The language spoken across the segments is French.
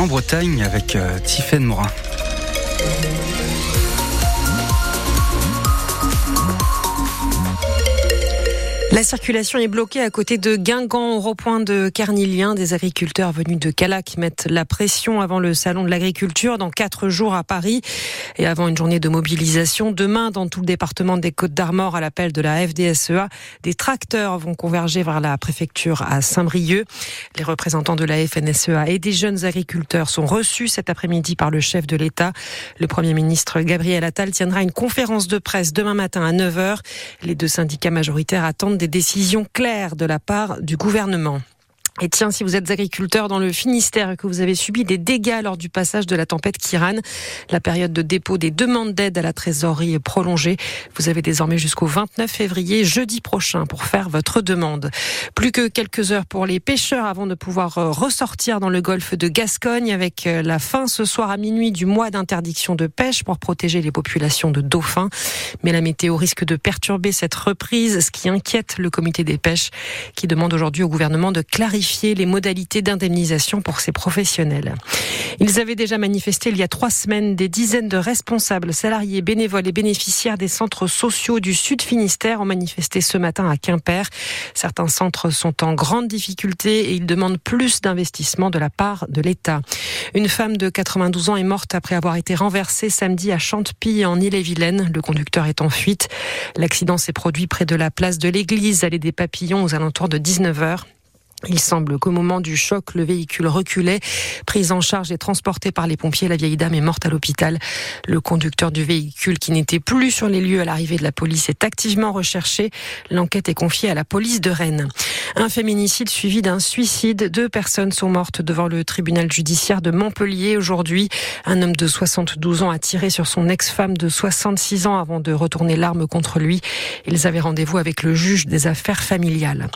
en Bretagne avec euh, Morin. La circulation est bloquée à côté de Guingamp au repoint de Carnilien. Des agriculteurs venus de Calac mettent la pression avant le salon de l'agriculture dans quatre jours à Paris et avant une journée de mobilisation. Demain, dans tout le département des Côtes d'Armor, à l'appel de la FDSEA, des tracteurs vont converger vers la préfecture à Saint-Brieuc. Les représentants de la FNSEA et des jeunes agriculteurs sont reçus cet après-midi par le chef de l'État. Le Premier ministre Gabriel Attal tiendra une conférence de presse demain matin à 9h. Les deux syndicats majoritaires attendent des décisions claires de la part du gouvernement. Et tiens, si vous êtes agriculteur dans le Finistère et que vous avez subi des dégâts lors du passage de la tempête Kiran, la période de dépôt des demandes d'aide à la trésorerie est prolongée. Vous avez désormais jusqu'au 29 février, jeudi prochain, pour faire votre demande. Plus que quelques heures pour les pêcheurs avant de pouvoir euh, ressortir dans le golfe de Gascogne avec euh, la fin ce soir à minuit du mois d'interdiction de pêche pour protéger les populations de dauphins. Mais la météo risque de perturber cette reprise, ce qui inquiète le comité des pêches qui demande aujourd'hui au gouvernement de les modalités d'indemnisation pour ces professionnels. Ils avaient déjà manifesté il y a trois semaines des dizaines de responsables, salariés, bénévoles et bénéficiaires des centres sociaux du Sud Finistère ont manifesté ce matin à Quimper. Certains centres sont en grande difficulté et ils demandent plus d'investissement de la part de l'État. Une femme de 92 ans est morte après avoir été renversée samedi à Chantepie en Ille-et-Vilaine. Le conducteur est en fuite. L'accident s'est produit près de la place de l'église, allée des Papillons aux alentours de 19h. Il semble qu'au moment du choc, le véhicule reculait. Prise en charge et transportée par les pompiers, la vieille dame est morte à l'hôpital. Le conducteur du véhicule, qui n'était plus sur les lieux à l'arrivée de la police, est activement recherché. L'enquête est confiée à la police de Rennes. Un féminicide suivi d'un suicide. Deux personnes sont mortes devant le tribunal judiciaire de Montpellier aujourd'hui. Un homme de 72 ans a tiré sur son ex-femme de 66 ans avant de retourner l'arme contre lui. Ils avaient rendez-vous avec le juge des affaires familiales.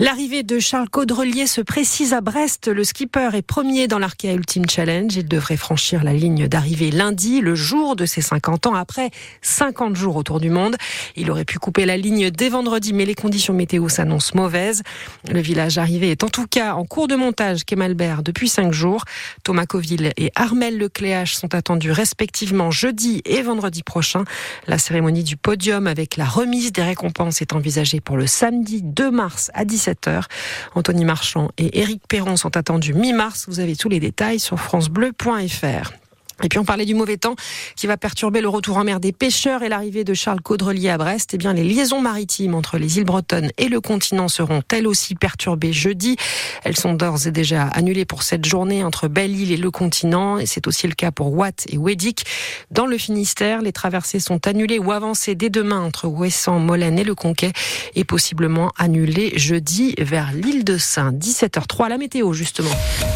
L'arrivée de Charles Caudrelier se précise à Brest. Le skipper est premier dans l'Arkea Ultimate Challenge. Il devrait franchir la ligne d'arrivée lundi, le jour de ses 50 ans, après 50 jours autour du monde. Il aurait pu couper la ligne dès vendredi, mais les conditions météo s'annoncent mauvaises. Le village arrivé est en tout cas en cours de montage Kemalbert depuis 5 jours. Thomas Coville et Armel Lecléache sont attendus respectivement jeudi et vendredi prochain. La cérémonie du podium avec la remise des récompenses est envisagée pour le samedi 2 mars à 17h. Anthony Marchand et Éric Perron sont attendus mi-mars. Vous avez tous les détails sur francebleu.fr. Et puis on parlait du mauvais temps qui va perturber le retour en mer des pêcheurs et l'arrivée de Charles Caudrelier à Brest. Eh bien, les liaisons maritimes entre les îles bretonnes et le continent seront elles aussi perturbées jeudi. Elles sont d'ores et déjà annulées pour cette journée entre Belle-Île et le continent. Et c'est aussi le cas pour Watt et Wedic. Dans le Finistère, les traversées sont annulées ou avancées dès demain entre Ouessant, Molène et le Conquet et possiblement annulées jeudi vers l'île de Saint. 17h03, la météo justement.